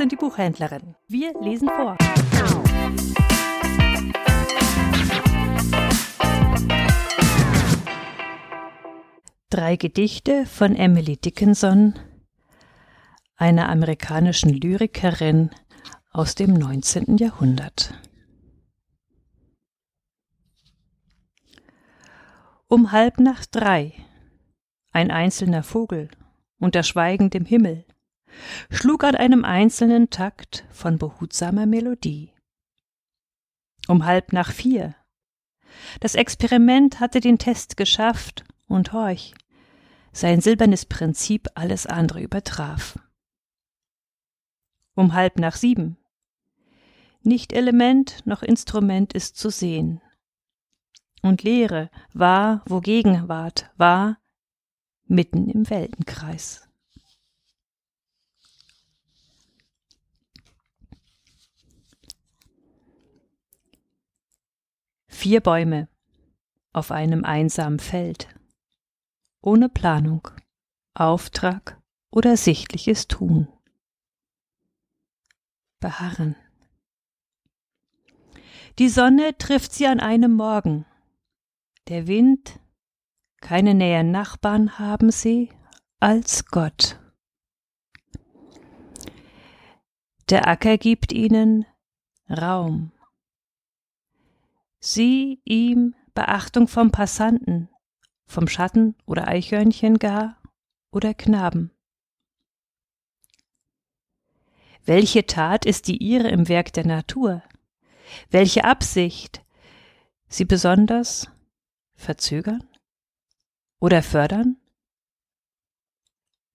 und die Buchhändlerin. Wir lesen vor. Drei Gedichte von Emily Dickinson, einer amerikanischen Lyrikerin aus dem 19. Jahrhundert. Um halb nach drei, ein einzelner Vogel unter schweigendem Himmel, schlug an einem einzelnen Takt von behutsamer Melodie. Um halb nach vier. Das Experiment hatte den Test geschafft und horch, sein silbernes Prinzip alles andere übertraf. Um halb nach sieben. Nicht Element noch Instrument ist zu sehen. Und Leere war, wo Gegenwart war, mitten im Weltenkreis. Vier Bäume auf einem einsamen Feld, ohne Planung, Auftrag oder sichtliches Tun. Beharren. Die Sonne trifft sie an einem Morgen. Der Wind, keine näheren Nachbarn haben sie als Gott. Der Acker gibt ihnen Raum sie ihm Beachtung vom Passanten, vom Schatten oder Eichhörnchen gar oder Knaben. Welche Tat ist die ihre im Werk der Natur? Welche Absicht? Sie besonders verzögern oder fördern?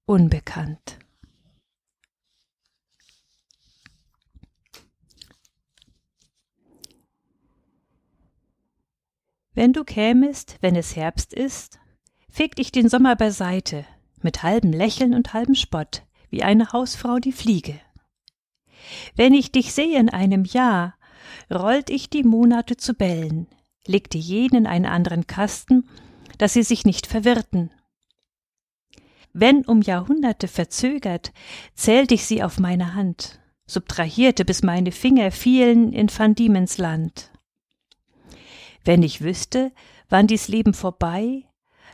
Unbekannt. Wenn du kämest, wenn es Herbst ist, fegt ich den Sommer beiseite, mit halbem Lächeln und halbem Spott, wie eine Hausfrau die Fliege. Wenn ich dich sehe in einem Jahr, rollt ich die Monate zu Bällen, legte jeden in einen anderen Kasten, dass sie sich nicht verwirrten. Wenn um Jahrhunderte verzögert, zählt ich sie auf meine Hand, subtrahierte, bis meine Finger fielen in Van Diemens Land. Wenn ich wüsste, wann dies Leben vorbei,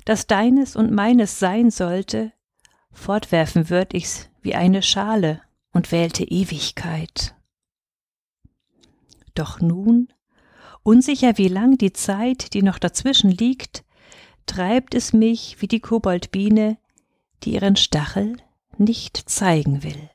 das deines und meines sein sollte, fortwerfen würd ich's wie eine Schale und wählte Ewigkeit. Doch nun, unsicher wie lang die Zeit, die noch dazwischen liegt, treibt es mich wie die Koboldbiene, die ihren Stachel nicht zeigen will.